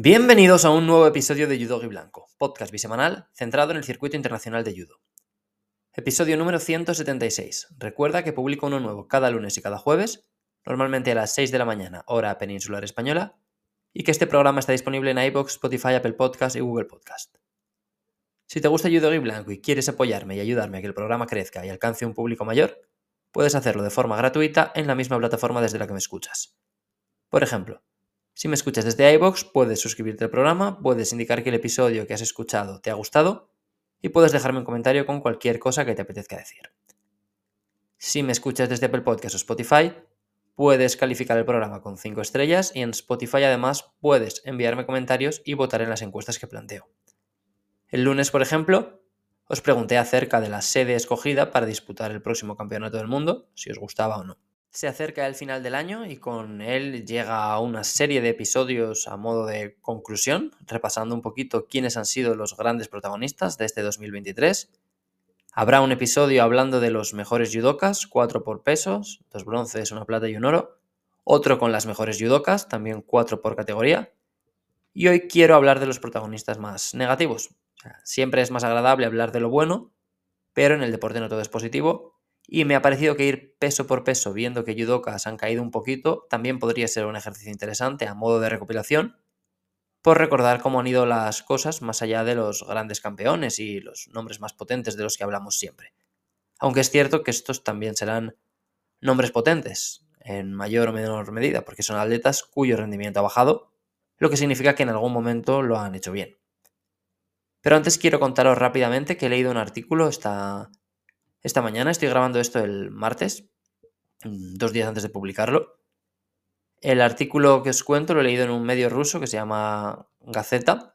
Bienvenidos a un nuevo episodio de Judo y Blanco, podcast bisemanal centrado en el circuito internacional de judo. Episodio número 176. Recuerda que publico uno nuevo cada lunes y cada jueves, normalmente a las 6 de la mañana, hora peninsular española, y que este programa está disponible en iBox, Spotify, Apple Podcast y Google Podcast. Si te gusta Judo y Blanco y quieres apoyarme y ayudarme a que el programa crezca y alcance un público mayor, puedes hacerlo de forma gratuita en la misma plataforma desde la que me escuchas. Por ejemplo, si me escuchas desde iBox, puedes suscribirte al programa, puedes indicar que el episodio que has escuchado te ha gustado y puedes dejarme un comentario con cualquier cosa que te apetezca decir. Si me escuchas desde Apple Podcast o Spotify, puedes calificar el programa con 5 estrellas y en Spotify además puedes enviarme comentarios y votar en las encuestas que planteo. El lunes, por ejemplo, os pregunté acerca de la sede escogida para disputar el próximo campeonato del mundo, si os gustaba o no. Se acerca el final del año y con él llega una serie de episodios a modo de conclusión, repasando un poquito quiénes han sido los grandes protagonistas de este 2023. Habrá un episodio hablando de los mejores judokas, cuatro por pesos, dos bronces, una plata y un oro. Otro con las mejores judokas, también cuatro por categoría. Y hoy quiero hablar de los protagonistas más negativos. siempre es más agradable hablar de lo bueno, pero en el deporte no todo es positivo y me ha parecido que ir peso por peso, viendo que judokas han caído un poquito, también podría ser un ejercicio interesante a modo de recopilación, por recordar cómo han ido las cosas más allá de los grandes campeones y los nombres más potentes de los que hablamos siempre. Aunque es cierto que estos también serán nombres potentes, en mayor o menor medida, porque son atletas cuyo rendimiento ha bajado, lo que significa que en algún momento lo han hecho bien. Pero antes quiero contaros rápidamente que he leído un artículo esta, esta mañana. Estoy grabando esto el martes, mm, dos días antes de publicarlo. El artículo que os cuento lo he leído en un medio ruso que se llama Gaceta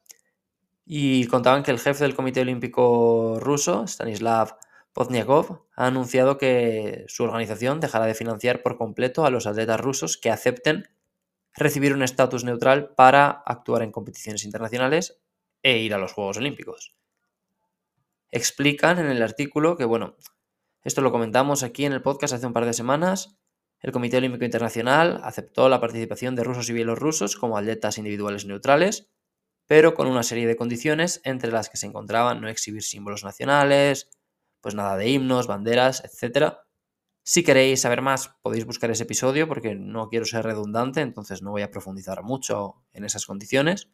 y contaban que el jefe del Comité Olímpico ruso, Stanislav Pozniakov, ha anunciado que su organización dejará de financiar por completo a los atletas rusos que acepten recibir un estatus neutral para actuar en competiciones internacionales e ir a los Juegos Olímpicos. Explican en el artículo que, bueno, esto lo comentamos aquí en el podcast hace un par de semanas. El Comité Olímpico Internacional aceptó la participación de rusos y bielorrusos como atletas individuales neutrales, pero con una serie de condiciones entre las que se encontraban no exhibir símbolos nacionales, pues nada de himnos, banderas, etc. Si queréis saber más, podéis buscar ese episodio porque no quiero ser redundante, entonces no voy a profundizar mucho en esas condiciones.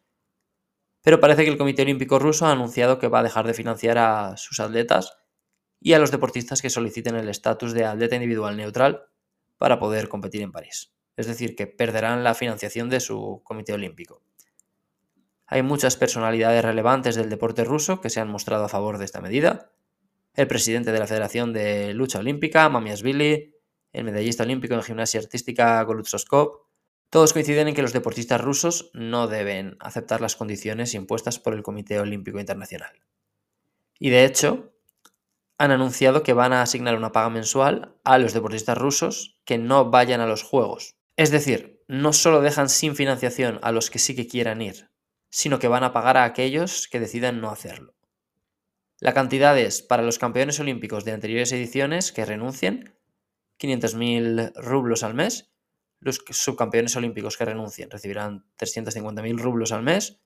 Pero parece que el Comité Olímpico ruso ha anunciado que va a dejar de financiar a sus atletas y a los deportistas que soliciten el estatus de atleta individual neutral para poder competir en París. Es decir, que perderán la financiación de su comité olímpico. Hay muchas personalidades relevantes del deporte ruso que se han mostrado a favor de esta medida. El presidente de la Federación de Lucha Olímpica, Mamiasvili, el medallista olímpico en gimnasia artística Golutsoskop, todos coinciden en que los deportistas rusos no deben aceptar las condiciones impuestas por el Comité Olímpico Internacional. Y de hecho, han anunciado que van a asignar una paga mensual a los deportistas rusos que no vayan a los Juegos. Es decir, no solo dejan sin financiación a los que sí que quieran ir, sino que van a pagar a aquellos que decidan no hacerlo. La cantidad es, para los campeones olímpicos de anteriores ediciones que renuncien, 500.000 rublos al mes. Los subcampeones olímpicos que renuncien recibirán 350.000 rublos al mes.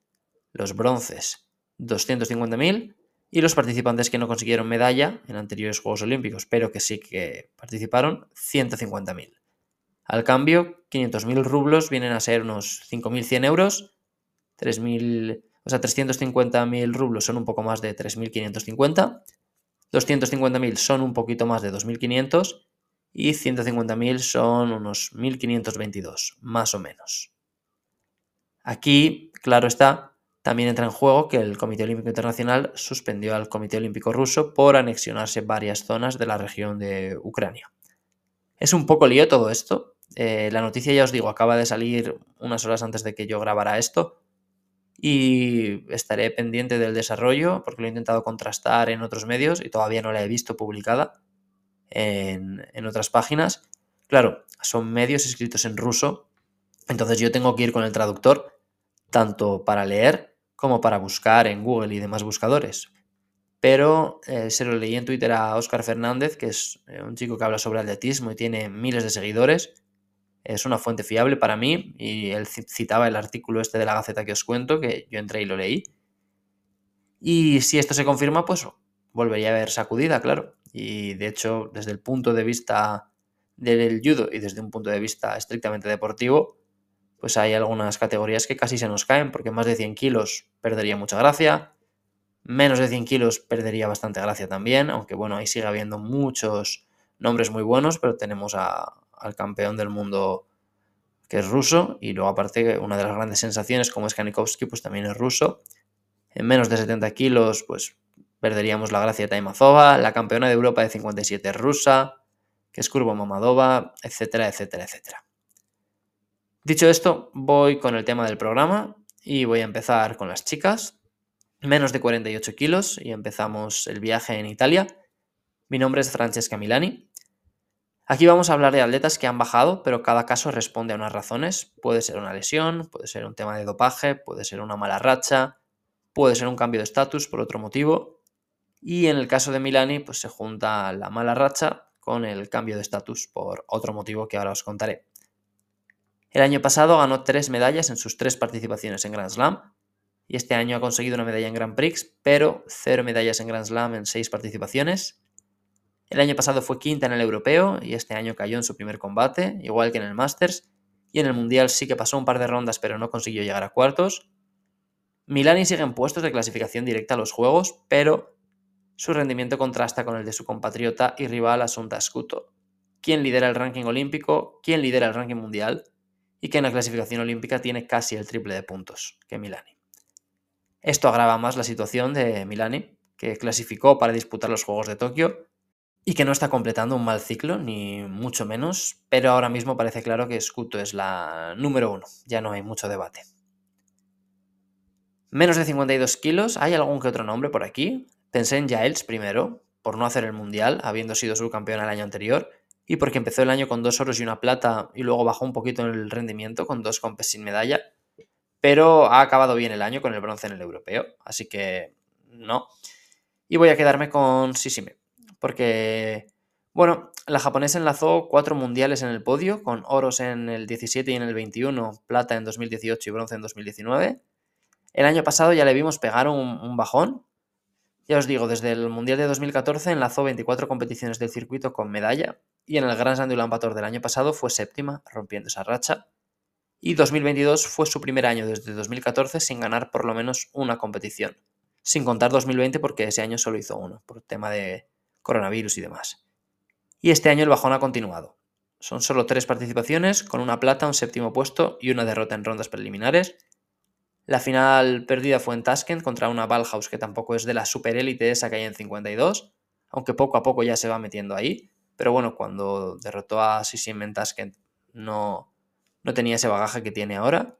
Los bronces, 250.000 y los participantes que no consiguieron medalla en anteriores Juegos Olímpicos, pero que sí que participaron, 150.000. Al cambio, 500.000 rublos vienen a ser unos 5.100 euros, 3.000, o sea, 350.000 rublos son un poco más de 3.550, 250.000 son un poquito más de 2.500 y 150.000 son unos 1.522, más o menos. Aquí, claro está, también entra en juego que el Comité Olímpico Internacional suspendió al Comité Olímpico Ruso por anexionarse varias zonas de la región de Ucrania. Es un poco lío todo esto. Eh, la noticia, ya os digo, acaba de salir unas horas antes de que yo grabara esto y estaré pendiente del desarrollo porque lo he intentado contrastar en otros medios y todavía no la he visto publicada en, otras páginas. Claro, son medios escritos en ruso, entonces yo tengo que ir con el traductor tanto para leer como para buscar en Google y demás buscadores. Pero eh, se lo leí en Twitter a Oscar Fernández, que es eh, un chico que habla sobre atletismo y tiene miles de seguidores. es una fuente fiable para mí y él citaba el artículo este de la Gaceta que os cuento, que yo entré y lo leí. Y si esto se confirma, pues volvería a haber sacudida, claro. Y de hecho, desde el punto de vista del judo y desde un punto de vista estrictamente deportivo, pues hay algunas categorías que casi se nos caen, porque más de 100 kilos perdería mucha gracia, menos de 100 kilos perdería bastante gracia también, aunque bueno, ahí sigue habiendo muchos nombres muy buenos, pero tenemos al campeón del mundo que es ruso, y luego aparte una de las grandes sensaciones como es Kanikovsky, pues también es ruso. En menos de 70 kilos, pues perderíamos la gracia de Taimazova, la campeona de Europa de 57 es rusa, que es Kurbo Mamadova, etcétera, etcétera, etcétera. Dicho esto, voy con el tema del programa y voy a empezar con las chicas. Menos de 48 kilos y empezamos el viaje en Italia. Mi nombre es Francesca Milani. Aquí vamos a hablar de atletas que han bajado, pero cada caso responde a unas razones. Puede ser una lesión, puede ser un tema de dopaje, puede ser una mala racha, puede ser un cambio de estatus por otro motivo. Y en el caso de Milani, pues se junta la mala racha con el cambio de estatus por otro motivo que ahora os contaré. El año pasado ganó tres medallas en sus tres participaciones en Grand Slam y este año ha conseguido una medalla en Grand Prix, pero cero medallas en Grand Slam en seis participaciones. El año pasado fue quinta en el europeo y este año cayó en su primer combate, igual que en el Masters, y en el Mundial sí que pasó un par de rondas pero no consiguió llegar a cuartos. Milani sigue en puestos de clasificación directa a los Juegos, pero su rendimiento contrasta con el de su compatriota y rival Asunta Scuto, quien lidera el ranking olímpico, quien lidera el ranking mundial y que en la clasificación olímpica tiene casi el triple de puntos que Milani. Esto agrava más la situación de Milani, que clasificó para disputar los Juegos de Tokio y que no está completando un mal ciclo, ni mucho menos, pero ahora mismo parece claro que Scuto es la número uno, ya no hay mucho debate. Menos de 52 kilos, ¿hay algún que otro nombre por aquí? Pensé en Giles primero, por no hacer el Mundial, habiendo sido subcampeón el año anterior, y porque empezó el año con dos oros y una plata y luego bajó un poquito en el rendimiento con dos compes sin medalla, pero ha acabado bien el año con el bronce en el europeo, así que no. Y voy a quedarme con Sisime, porque, bueno, la japonesa enlazó cuatro mundiales en el podio, con oros en el 17 y en el 21, plata en 2018 y bronce en 2019. El año pasado ya le vimos pegar un bajón, ya os digo, desde el Mundial de 2014 enlazó 24 competiciones del circuito con medalla y en el Grand Slam de del año pasado fue séptima, rompiendo esa racha. Y 2022 fue su primer año desde 2014 sin ganar por lo menos una competición. Sin contar 2020 porque ese año solo hizo uno, por tema de coronavirus y demás. Y este año el bajón ha continuado. Son solo tres participaciones, con una plata, un séptimo puesto y una derrota en rondas preliminares. La final perdida fue en Tashkent contra una Ballhaus que tampoco es de la superélite esa que hay en 52, aunque poco a poco ya se va metiendo ahí. Pero bueno, cuando derrotó a Sissim en Tashkent no, no tenía ese bagaje que tiene ahora.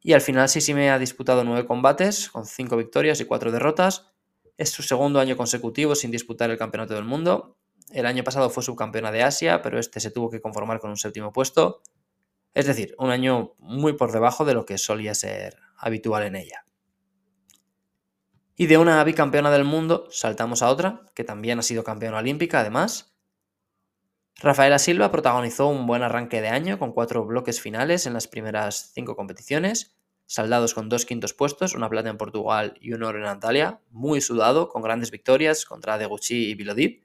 Y al final Sissime ha disputado nueve combates, con cinco victorias y cuatro derrotas. Es su segundo año consecutivo sin disputar el campeonato del mundo. El año pasado fue subcampeona de Asia, pero este se tuvo que conformar con un séptimo puesto. Es decir, un año muy por debajo de lo que solía ser habitual en ella. Y de una bicampeona del mundo saltamos a otra, que también ha sido campeona olímpica además, Rafaela Silva protagonizó un buen arranque de año con cuatro bloques finales en las primeras cinco competiciones, saldados con dos quintos puestos, una plata en Portugal y un oro en Antalya, muy sudado, con grandes victorias contra Deguchi y Bilodip.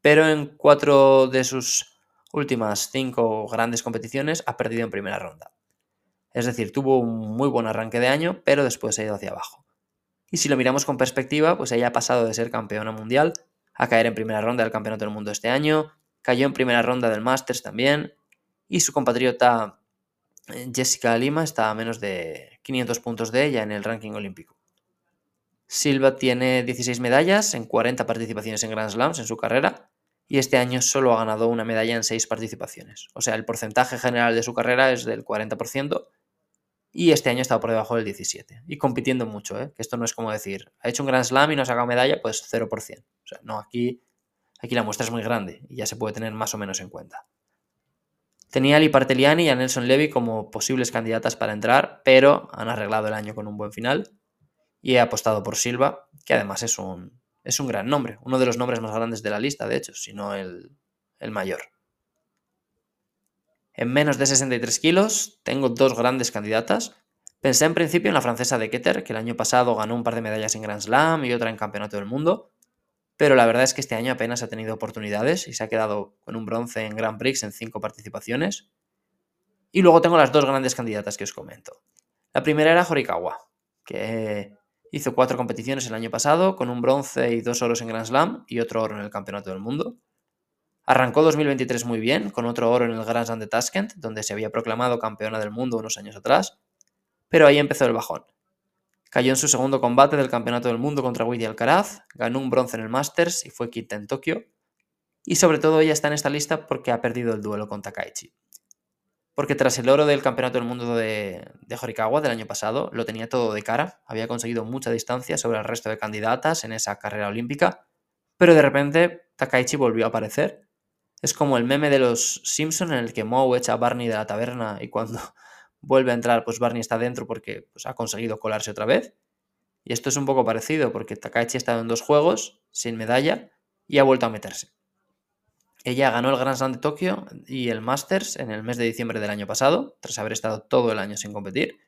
Pero en cuatro de sus últimas cinco grandes competiciones ha perdido en primera ronda. Es decir, tuvo un muy buen arranque de año, pero después ha ido hacia abajo. Y si lo miramos con perspectiva, pues ella ha pasado de ser campeona mundial a caer en primera ronda del Campeonato del Mundo este año, cayó en primera ronda del Masters también. Y su compatriota eh, Jessica Lima está a menos de 500 puntos de ella en el ranking olímpico. Silva tiene 16 medallas en 40 participaciones en Grand Slams en su carrera y este año solo ha ganado una medalla en 6 participaciones. O sea, el porcentaje general de su carrera es del 40% y este año está por debajo del 17%. Y compitiendo mucho, ¿eh? que esto no es como decir, ha hecho un Grand Slam y no ha sacado medalla, pues 0%. O sea, no, aquí Aquí la muestra es muy grande y ya se puede tener más o menos en cuenta. Tenía a Liparteliani y a Nelson Levy como posibles candidatas para entrar, pero han arreglado el año con un buen final y he apostado por Silva, que además es un, es un gran nombre, uno de los nombres más grandes de la lista, de hecho, si no el, el mayor. En menos de 63 kilos tengo dos grandes candidatas. Pensé en principio en la francesa de Keter, que el año pasado ganó un par de medallas en Grand Slam y otra en Campeonato del Mundo, pero la verdad es que este año apenas ha tenido oportunidades y se ha quedado con un bronce en Grand Prix en cinco participaciones. Y luego tengo las dos grandes candidatas que os comento. La primera era Horikawa, que hizo cuatro competiciones el año pasado, con un bronce y dos oros en Grand Slam y otro oro en el Campeonato del Mundo. Arrancó 2023 muy bien, con otro oro en el Grand Slam de Tashkent, donde se había proclamado campeona del mundo unos años atrás, pero ahí empezó el bajón. Cayó en su segundo combate del Campeonato del Mundo contra Willy Alcaraz, ganó un bronce en el Masters y fue quinta en Tokio. Y sobre todo ella está en esta lista porque ha perdido el duelo con Takaichi. Porque tras el oro del Campeonato del Mundo de, de Horikawa del año pasado, lo tenía todo de cara, había conseguido mucha distancia sobre el resto de candidatas en esa carrera olímpica, pero de repente Takaichi volvió a aparecer. Es como el meme de los Simpson en el que Moe echa a Barney de la taberna y cuando vuelve a entrar, pues Barney está dentro porque pues, ha conseguido colarse otra vez. Y esto es un poco parecido porque Takaichi ha estado en dos juegos sin medalla y ha vuelto a meterse. Ella ganó el Grand Slam de Tokio y el Masters en el mes de diciembre del año pasado, tras haber estado todo el año sin competir.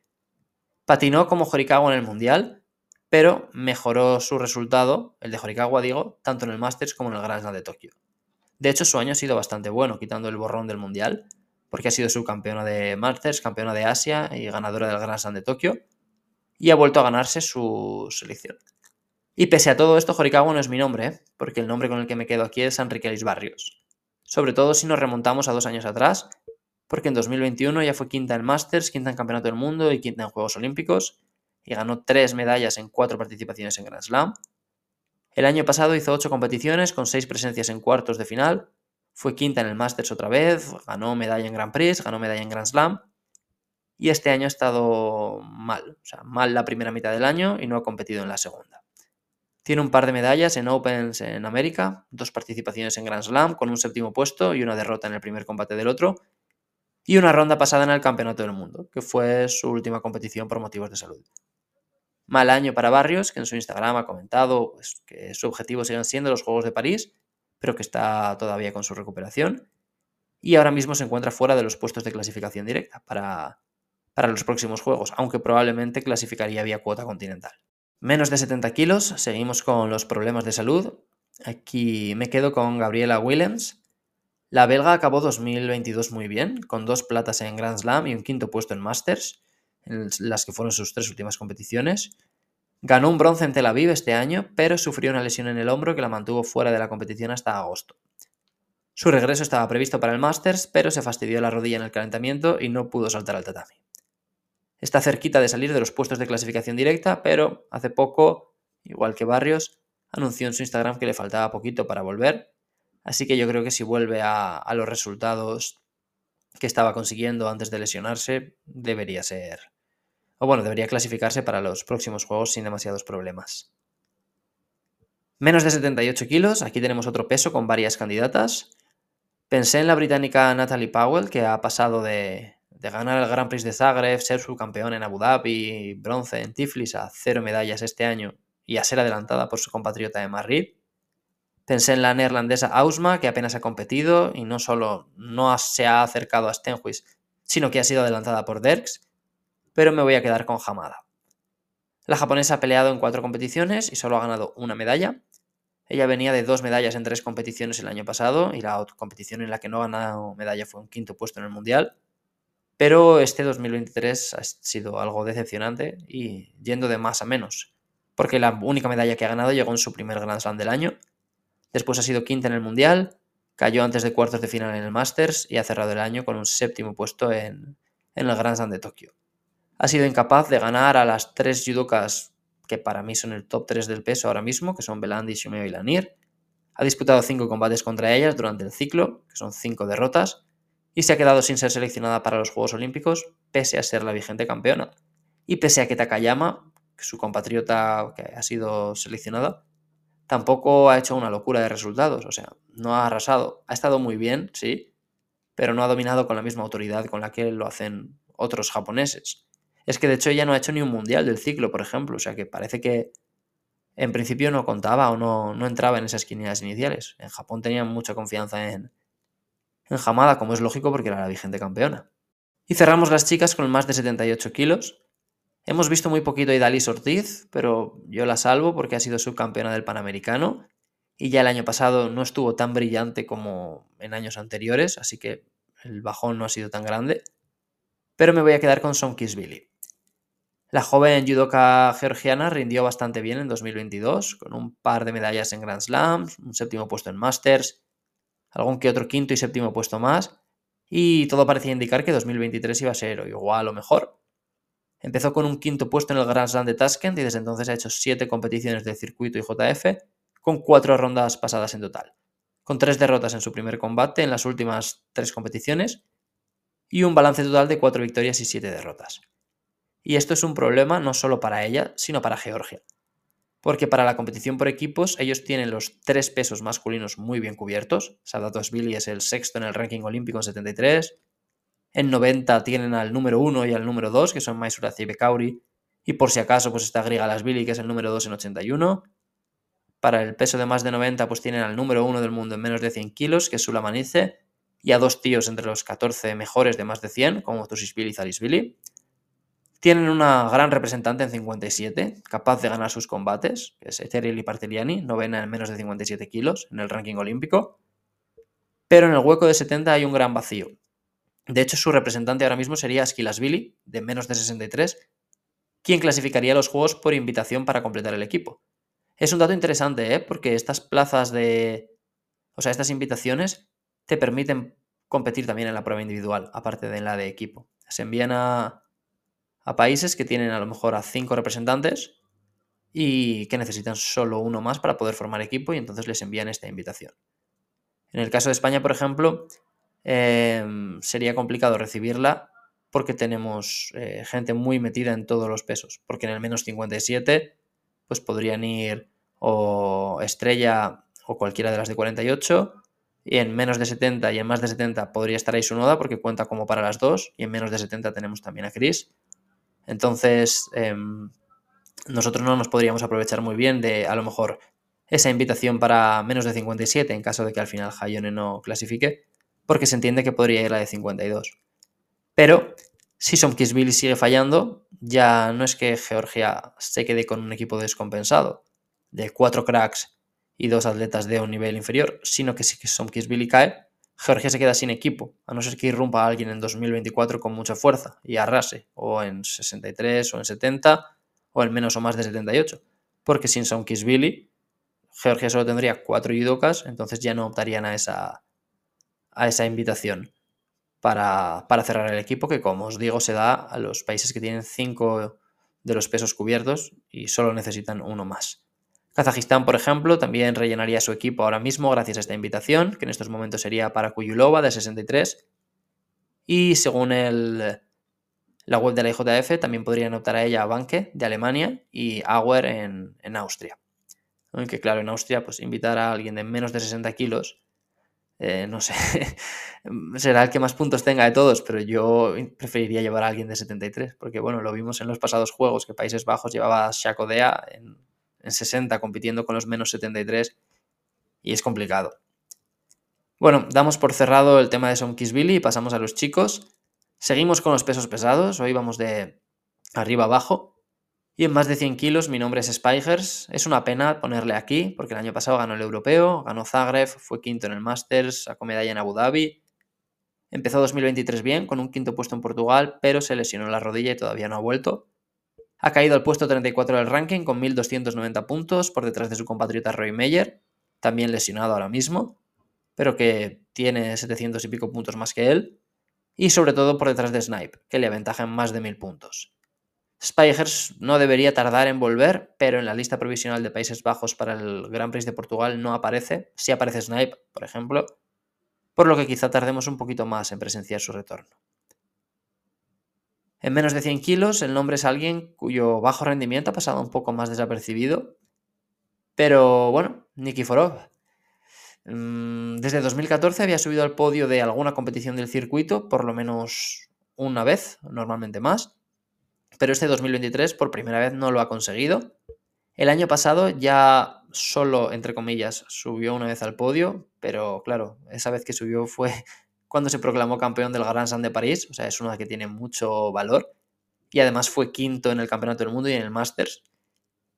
Patinó como Horikawa en el Mundial, pero mejoró su resultado, el de Horikawa digo, tanto en el Masters como en el Grand Slam de Tokio. De hecho, su año ha sido bastante bueno, quitando el borrón del Mundial porque ha sido subcampeona de Masters, campeona de Asia y ganadora del Grand Slam de Tokio, y ha vuelto a ganarse su selección. Y pese a todo esto, Horikawa no es mi nombre, ¿eh? porque el nombre con el que me quedo aquí es Enrique Barrios. Sobre todo si nos remontamos a dos años atrás, porque en 2021 ya fue quinta en Masters, quinta en Campeonato del Mundo y quinta en Juegos Olímpicos, y ganó tres medallas en cuatro participaciones en Grand Slam. El año pasado hizo ocho competiciones con seis presencias en cuartos de final, fue quinta en el Masters otra vez, ganó medalla en Grand Prix, ganó medalla en Grand Slam. Y este año ha estado mal, o sea, mal la primera mitad del año y no ha competido en la segunda. Tiene un par de medallas en Opens en América, dos participaciones en Grand Slam con un séptimo puesto y una derrota en el primer combate del otro, y una ronda pasada en el Campeonato del Mundo, que fue su última competición por motivos de salud. Mal año para Barrios, que en su Instagram ha comentado pues, que su objetivo siguen siendo los Juegos de París pero que está todavía con su recuperación. Y ahora mismo se encuentra fuera de los puestos de clasificación directa para, para los próximos juegos, aunque probablemente clasificaría vía cuota continental. Menos de 70 kilos, seguimos con los problemas de salud. Aquí me quedo con Gabriela Willems. La belga acabó 2022 muy bien, con dos platas en Grand Slam y un quinto puesto en Masters, en las que fueron sus tres últimas competiciones. Ganó un bronce en Tel Aviv este año, pero sufrió una lesión en el hombro que la mantuvo fuera de la competición hasta agosto. Su regreso estaba previsto para el Masters, pero se fastidió la rodilla en el calentamiento y no pudo saltar al tatami. Está cerquita de salir de los puestos de clasificación directa, pero hace poco, igual que Barrios, anunció en su Instagram que le faltaba poquito para volver, así que yo creo que si vuelve a, a los resultados que estaba consiguiendo antes de lesionarse, debería ser o bueno, debería clasificarse para los próximos juegos sin demasiados problemas. Menos de 78 kilos, aquí tenemos otro peso con varias candidatas. Pensé en la británica Natalie Powell, que ha pasado de, ganar el Grand Prix de Zagreb, ser subcampeón en Abu Dhabi, bronce en Tiflis, a cero medallas este año y a ser adelantada por su compatriota de Madrid. Pensé en la neerlandesa Ausma, que apenas ha competido y no solo no se ha acercado a Stenhuis, sino que ha sido adelantada por Derks pero me voy a quedar con Hamada. La japonesa ha peleado en cuatro competiciones y solo ha ganado una medalla. Ella venía de dos medallas en tres competiciones el año pasado y la competición en la que no ganado medalla fue un quinto puesto en el Mundial. Pero este 2023 ha sido algo decepcionante y yendo de más a menos, porque la única medalla que ha ganado llegó en su primer Grand Slam del año. Después ha sido quinta en el Mundial, cayó antes de cuartos de final en el Masters y ha cerrado el año con un séptimo puesto en, en el Grand Slam de Tokio ha sido incapaz de ganar a las tres judokas que para mí son el top 3 del peso ahora mismo, que son Belandi, Shumeo y Lanir. Ha disputado cinco combates contra ellas durante el ciclo, que son cinco derrotas, y se ha quedado sin ser seleccionada para los Juegos Olímpicos, pese a ser la vigente campeona. Y pese a que Takayama, su compatriota que ha sido seleccionada, tampoco ha hecho una locura de resultados, o sea, no ha arrasado. Ha estado muy bien, sí, pero no ha dominado con la misma autoridad con la que lo hacen otros japoneses. Es que de hecho ella no ha hecho ni un mundial del ciclo, por ejemplo. O sea que parece que en principio no contaba o no, no entraba en esas quinielas iniciales. En Japón tenían mucha confianza en, enjamada, como es lógico porque era la vigente campeona. Y cerramos las chicas con más de 78 kilos. Hemos visto muy poquito a Idalis Ortiz, pero yo la salvo porque ha sido subcampeona del Panamericano y ya el año pasado no estuvo tan brillante como en años anteriores, así que el bajón no ha sido tan grande. Pero me voy a quedar con Sonkisvili. La joven judoka georgiana rindió bastante bien en 2022, con un par de medallas en Grand Slams, un séptimo puesto en Masters, algún que otro quinto y séptimo puesto más, y todo parecía indicar que 2023 iba a ser igual o mejor. Empezó con un quinto puesto en el Grand Slam de Tashkent y desde entonces ha hecho siete competiciones de circuito y JF, con cuatro rondas pasadas en total, con tres derrotas en su primer combate en las últimas tres competiciones y un balance total de cuatro victorias y siete derrotas. Y esto es un problema no solo para ella, sino para Georgia. Porque para la competición por equipos, ellos tienen los tres pesos masculinos muy bien cubiertos. Billy es el sexto en el ranking olímpico en 73. En 90 tienen al número 1 y al número 2, que son Maisuraz y Bekauri. Y por si acaso, pues está Billy, que es el número 2 en 81. Para el peso de más de 90, pues tienen al número 1 del mundo en menos de 100 kilos, que es Sulamanice. Y a dos tíos entre los 14 mejores de más de 100, como Tusisvili y Zalisvili. Tienen una gran representante en 57, capaz de ganar sus combates, que es Ethereal y Parteliani, novena en menos de 57 kilos en el ranking olímpico. Pero en el hueco de 70 hay un gran vacío. De hecho, su representante ahora mismo sería Billy, de menos de 63, quien clasificaría los juegos por invitación para completar el equipo. Es un dato interesante, ¿eh? porque estas plazas de. O sea, estas invitaciones te permiten competir también en la prueba individual, aparte de en la de equipo. Se envían a, a países que tienen a lo mejor a cinco representantes y que necesitan solo uno más para poder formar equipo y entonces les envían esta invitación. En el caso de España, por ejemplo, em, sería complicado recibirla porque tenemos eh, gente muy metida en todos los pesos, porque en el menos 57 pues podrían ir o Estrella o cualquiera de las de 48 y en menos de 70 y en más de 70 podría estar ahí su noda porque cuenta como para las dos y en menos de 70 tenemos también a Chris entonces, em, nosotros no nos podríamos aprovechar muy bien de a lo mejor esa invitación para menos de 57 en caso de que al final Hayone no clasifique, porque se entiende que podría ir la de 52. Pero si Somkisvili sigue fallando, ya no es que Georgia se quede con un equipo descompensado de cuatro cracks y dos atletas de un nivel inferior, sino que si Somkisvili cae, Georgia se queda sin equipo, a no ser que irrumpa alguien en 2024 con mucha fuerza y arrase, o en 63 o en 70, o en menos o más de 78. Porque sin Billy, Georgia solo tendría cuatro judokas, entonces ya no optarían a esa, a esa invitación para, para cerrar el equipo, que como os digo, se da a los países que tienen cinco de los pesos cubiertos y solo necesitan uno más. Kazajistán, por ejemplo, también rellenaría su equipo ahora mismo gracias a esta invitación, que en estos momentos sería para Kuyulova de 63. Y según la web de la IJF, también podrían optar a ella a Banke de Alemania y Auer en, Austria. Aunque claro, en Austria, pues invitar a alguien de menos de 60 kilos, eh, no sé, será el que más puntos tenga de todos, pero yo preferiría llevar a alguien de 73, porque bueno, lo vimos en los pasados juegos, que Países Bajos llevaba a Shakodea en en 60 compitiendo con los menos 73 y es complicado. Bueno, damos por cerrado el tema de Sonkisvili y pasamos a los chicos. Seguimos con los pesos pesados, hoy vamos de arriba abajo. Y en más de 100 kilos mi nombre es Spigers. Es una pena ponerle aquí porque el año pasado ganó el europeo, ganó Zagreb, fue quinto en el Masters, sacó medalla en Abu Dhabi. Empezó 2023 bien, con un quinto puesto en Portugal, pero se lesionó la rodilla y todavía no ha vuelto. Ha caído al puesto 34 del ranking con 1.290 puntos por detrás de su compatriota Roy Meyer, también lesionado ahora mismo, pero que tiene 700 y pico puntos más que él, y sobre todo por detrás de Snipe, que le aventaja en más de 1.000 puntos. Spigers no debería tardar en volver, pero en la lista provisional de Países Bajos para el Gran Prix de Portugal no aparece, sí aparece Snipe, por ejemplo, por lo que quizá tardemos un poquito más en presenciar su retorno. En menos de 100 kilos, el nombre es alguien cuyo bajo rendimiento ha pasado un poco más desapercibido. Pero bueno, Nikiforov. Mm, desde 2014 había subido al podio de alguna competición del circuito, por lo menos una vez, normalmente más. Pero este 2023 por primera vez no lo ha conseguido. El año pasado ya solo, entre comillas, subió una vez al podio, pero claro, esa vez que subió fue cuando se proclamó campeón del Grand Slam de París, o sea, es una que tiene mucho valor. Y además fue quinto en el Campeonato del Mundo y en el Masters.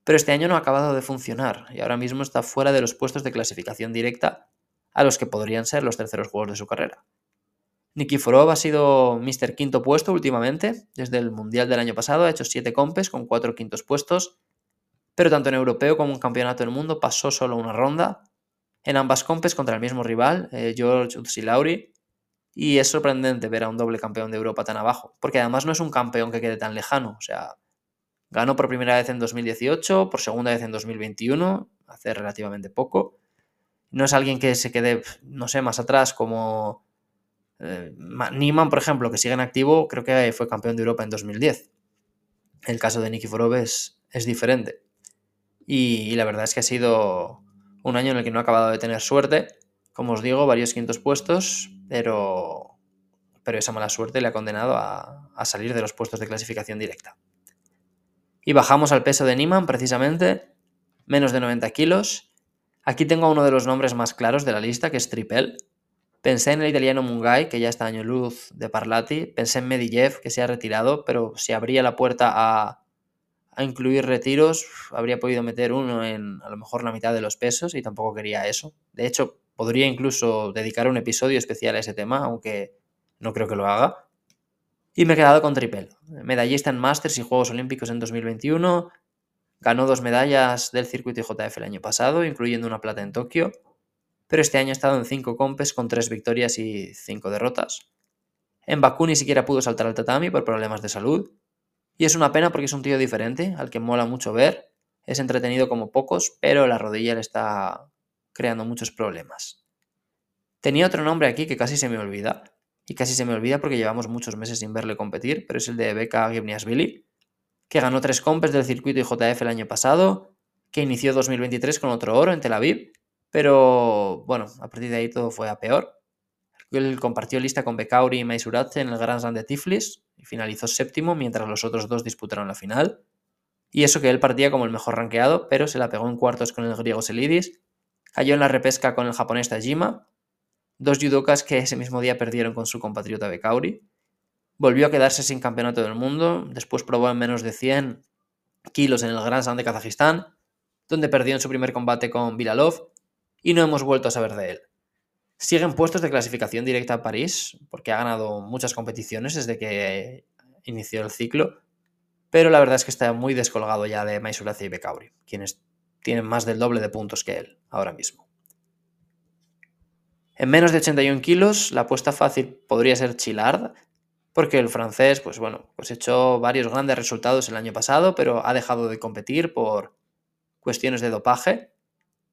Pero este año no ha acabado de funcionar y ahora mismo está fuera de los puestos de clasificación directa a los que podrían ser los terceros juegos de su carrera. Nikiforov ha sido Mr. Quinto puesto últimamente, desde el Mundial del año pasado, ha hecho siete compes con cuatro quintos puestos, pero tanto en europeo como en campeonato del mundo pasó solo una ronda, en ambas compes contra el mismo rival, eh, George Utsilauri, y es sorprendente ver a un doble campeón de Europa tan abajo, porque además no es un campeón que quede tan lejano, o sea, ganó por primera vez en 2018, por segunda vez en 2021, hace relativamente poco, no es alguien que se quede, no sé, más atrás como eh, Niemann, por ejemplo, que sigue en activo, creo que fue campeón de Europa en 2010. El caso de Nikiforov es, es diferente. Y, la verdad es que ha sido un año en el que no ha acabado de tener suerte. Como os digo, varios quintos puestos, pero, pero esa mala suerte le ha condenado a, salir de los puestos de clasificación directa. Y bajamos al peso de Niemann, precisamente, menos de 90 kilos. Aquí tengo uno de los nombres más claros de la lista, que es Tripel. Pensé en el italiano Mungai, que ya está año luz de Parlati. Pensé en Medvedev, que se ha retirado, pero si abría la puerta a, a incluir retiros, habría podido meter uno en a lo mejor la mitad de los pesos y tampoco quería eso. De hecho, podría incluso dedicar un episodio especial a ese tema, aunque no creo que lo haga. Y me he quedado con Tripel, medallista en Masters y Juegos Olímpicos en 2021, Ganó dos medallas del circuito IJF el año pasado, incluyendo una plata en Tokio, pero este año ha estado en cinco compes con tres victorias y cinco derrotas. En Bakú ni siquiera pudo saltar al tatami por problemas de salud, y es una pena porque es un tío diferente, al que mola mucho ver, es entretenido como pocos, pero la rodilla le está creando muchos problemas. Tenía otro nombre aquí que casi se me olvida, y casi se me olvida porque llevamos muchos meses sin verle competir, pero es el de Beka Gibniasvili, que ganó tres compes del circuito IJF el año pasado, que inició 2023 con otro oro en Tel Aviv, pero bueno, a partir de ahí todo fue a peor. Él compartió lista con Bekauri y Maisuratze en el Grand Slam de Tiflis y finalizó séptimo mientras los otros dos disputaron la final. Y eso que él partía como el mejor rankeado, pero se la pegó en cuartos con el griego Selidis, cayó en la repesca con el japonés Tajima, dos judokas que ese mismo día perdieron con su compatriota Bekauri, Volvió a quedarse sin campeonato del mundo, después probó en menos de 100 kilos en el Grand Slam de Kazajistán, donde perdió en su primer combate con Vilalov y no hemos vuelto a saber de él. Sigue en puestos de clasificación directa a París, porque ha ganado muchas competiciones desde que inició el ciclo, pero la verdad es que está muy descolgado ya de Maisurace y Bekauri, quienes tienen más del doble de puntos que él ahora mismo. En menos de 81 kilos, la apuesta fácil podría ser Chilard, porque el francés, pues bueno, pues echó varios grandes resultados el año pasado, pero ha dejado de competir por cuestiones de dopaje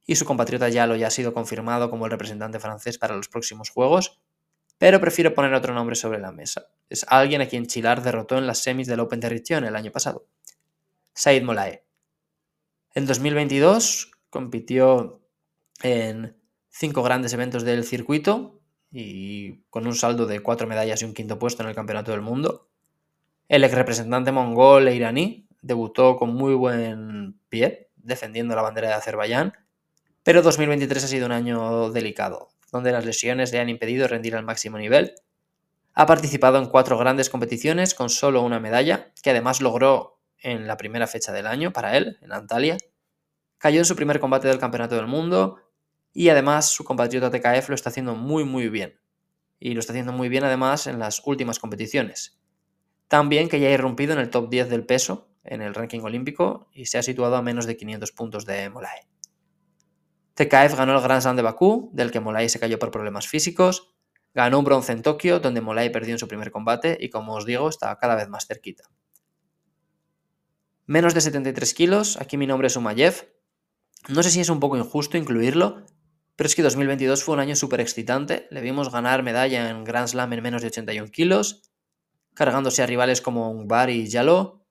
y su compatriota Yalo ya ha sido confirmado como el representante francés para los próximos Juegos, pero prefiero poner otro nombre sobre la mesa. Es alguien a quien Chilar derrotó en las semis del Open de el año pasado, Said Molae. En 2022 compitió en cinco grandes eventos del circuito, y con un saldo de cuatro medallas y un quinto puesto en el Campeonato del Mundo. El ex representante mongol e iraní debutó con muy buen pie, defendiendo la bandera de Azerbaiyán, pero 2023 ha sido un año delicado, donde las lesiones le han impedido rendir al máximo nivel. Ha participado en cuatro grandes competiciones con solo una medalla, que además logró en la primera fecha del año para él, en Antalya. Cayó en su primer combate del Campeonato del Mundo y además su compatriota TKF lo está haciendo muy muy bien. Y lo está haciendo muy bien además en las últimas competiciones. También que ya ha irrumpido en el top 10 del peso en el ranking olímpico y se ha situado a menos de 500 puntos de Molay. TKF ganó el Grand Slam de Bakú, del que Molay se cayó por problemas físicos. Ganó un bronce en Tokio, donde Molay perdió en su primer combate y como os digo, está cada vez más cerquita. Menos de 73 kilos, aquí mi nombre es Umayev. No sé si es un poco injusto incluirlo, pero es que 2022 fue un año súper excitante. Le vimos ganar medalla en Grand Slam en menos de 81 kilos, cargándose a rivales como Ungbar y Yalo.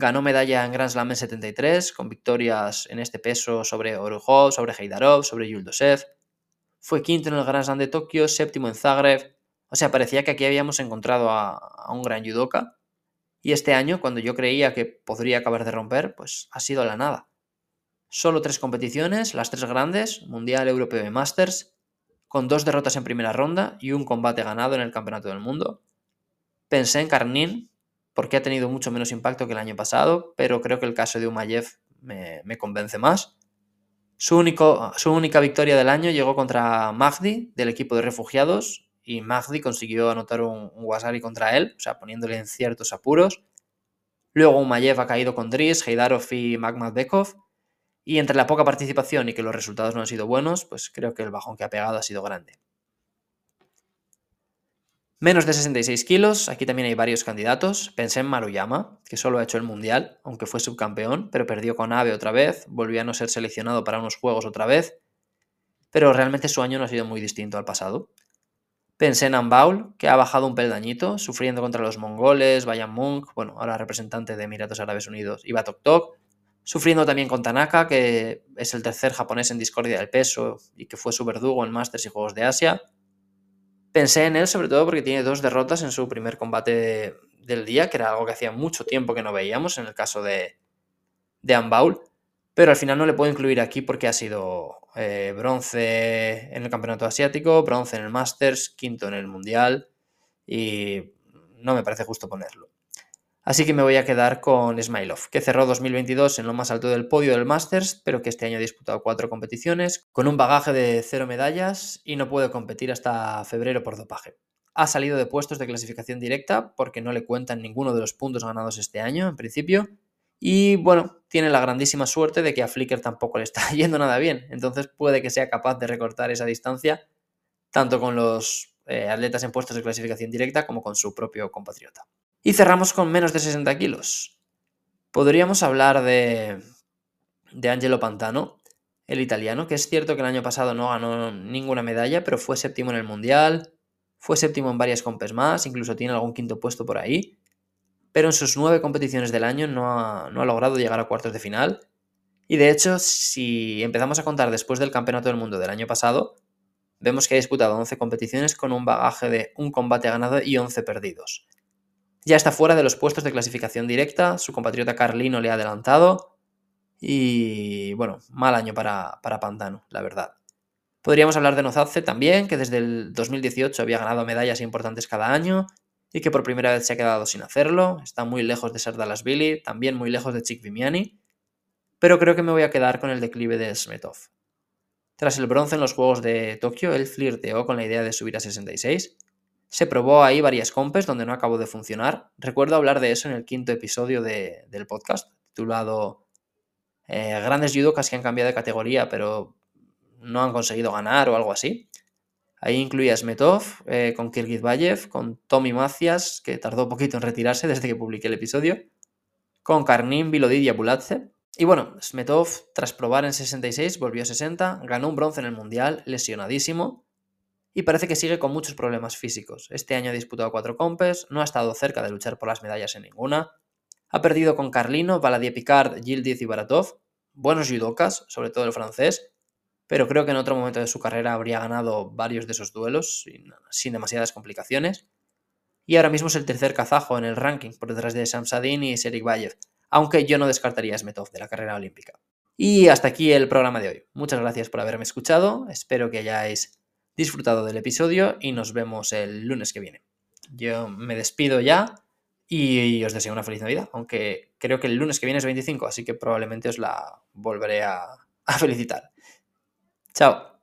Ganó medalla en Grand Slam en 73, con victorias en este peso sobre Orujo, sobre Heidarov, sobre Yuldosev. Fue quinto en el Grand Slam de Tokio, séptimo en Zagreb. O sea, parecía que aquí habíamos encontrado a, un gran judoka. Y este año, cuando yo creía que podría acabar de romper, pues ha sido la nada. Solo tres competiciones, las tres grandes, Mundial, Europeo y Masters, con dos derrotas en primera ronda y un combate ganado en el Campeonato del Mundo. Pensé en Karnin, porque ha tenido mucho menos impacto que el año pasado, pero creo que el caso de Umayev me, convence más. Su, único, su única victoria del año llegó contra Magdi, del equipo de refugiados, y Magdi consiguió anotar un, wasabi contra él, o sea, poniéndole en ciertos apuros. Luego Umayev ha caído con Dries, Heidarov y Magmadbekov, y entre la poca participación y que los resultados no han sido buenos, pues creo que el bajón que ha pegado ha sido grande. Menos de 66 kilos, aquí también hay varios candidatos. Pensé en Maruyama, que solo ha hecho el Mundial, aunque fue subcampeón, pero perdió con Ave otra vez, volvió a no ser seleccionado para unos Juegos otra vez, pero realmente su año no ha sido muy distinto al pasado. Pensé en Ambaul, que ha bajado un peldañito, sufriendo contra los mongoles, Bayan Munk, bueno, ahora representante de Emiratos Árabes Unidos, y Batok Tok, sufriendo también con Tanaka, que es el tercer japonés en discordia del peso y que fue su verdugo en Masters y Juegos de Asia Pensé en él sobre todo porque tiene dos derrotas en su primer combate del día, que era algo que hacía mucho tiempo que no veíamos en el caso de, de Ambaul, pero al final no le puedo incluir aquí porque ha sido eh, bronce en el Campeonato Asiático, bronce en el Masters, quinto en el Mundial y no me parece justo ponerlo. Así que me voy a quedar con Smilov, que cerró 2022 en lo más alto del podio del Masters, pero que este año ha disputado cuatro competiciones, con un bagaje de cero medallas y no puede competir hasta febrero por dopaje. Ha salido de puestos de clasificación directa porque no le cuentan ninguno de los puntos ganados este año, en principio. Y bueno, tiene la grandísima suerte de que a Flickr tampoco le está yendo nada bien. Entonces puede que sea capaz de recortar esa distancia tanto con los eh, atletas en puestos de clasificación directa como con su propio compatriota. Y cerramos con menos de 60 kilos. Podríamos hablar de, Angelo Pantano, el italiano, que es cierto que el año pasado no ganó ninguna medalla, pero fue séptimo en el Mundial, fue séptimo en varias compes más, incluso tiene algún quinto puesto por ahí, pero en sus nueve competiciones del año no ha, no ha logrado llegar a cuartos de final. Y de hecho, si empezamos a contar después del Campeonato del Mundo del año pasado, vemos que ha disputado 11 competiciones con un bagaje de un combate ganado y 11 perdidos. Ya está fuera de los puestos de clasificación directa, su compatriota Carlino le ha adelantado y bueno, mal año para, para Pantano, la verdad. Podríamos hablar de Nozadze también, que desde el 2018 había ganado medallas importantes cada año y que por primera vez se ha quedado sin hacerlo. Está muy lejos de ser Billy, también muy lejos de Chick Vimiani, pero creo que me voy a quedar con el declive de Smetov. Tras el bronce en los Juegos de Tokio, él flirteó con la idea de subir a 66 se probó ahí varias compes donde no acabó de funcionar. Recuerdo hablar de eso en el quinto episodio del podcast, titulado eh, Grandes judokas que han cambiado de categoría pero no han conseguido ganar o algo así. Ahí incluía Smetov, eh, con Kirgizbayev, con Tommy Macias, que tardó poquito en retirarse desde que publiqué el episodio, con Karnin, Vilodid y. Y bueno, Smetov, tras probar en 66, volvió a 60, ganó un bronce en el Mundial, lesionadísimo, y parece que sigue con muchos problemas físicos. Este año ha disputado cuatro compes, no ha estado cerca de luchar por las medallas en ninguna. Ha perdido con Carlino, Valadier Picard, Gildiz y Baratov. Buenos judokas, sobre todo el francés, pero creo que en otro momento de su carrera habría ganado varios de esos duelos sin, demasiadas complicaciones. Y ahora mismo es el tercer kazajo en el ranking, por detrás de Samsadin y Serik Bayev, aunque yo no descartaría a Smetov de la carrera olímpica. Y hasta aquí el programa de hoy. Muchas gracias por haberme escuchado, espero que hayáis disfrutado del episodio y nos vemos el lunes que viene. Yo me despido ya y os deseo una feliz Navidad, aunque creo que el lunes que viene es 25, así que probablemente os la volveré a, a felicitar. Chao.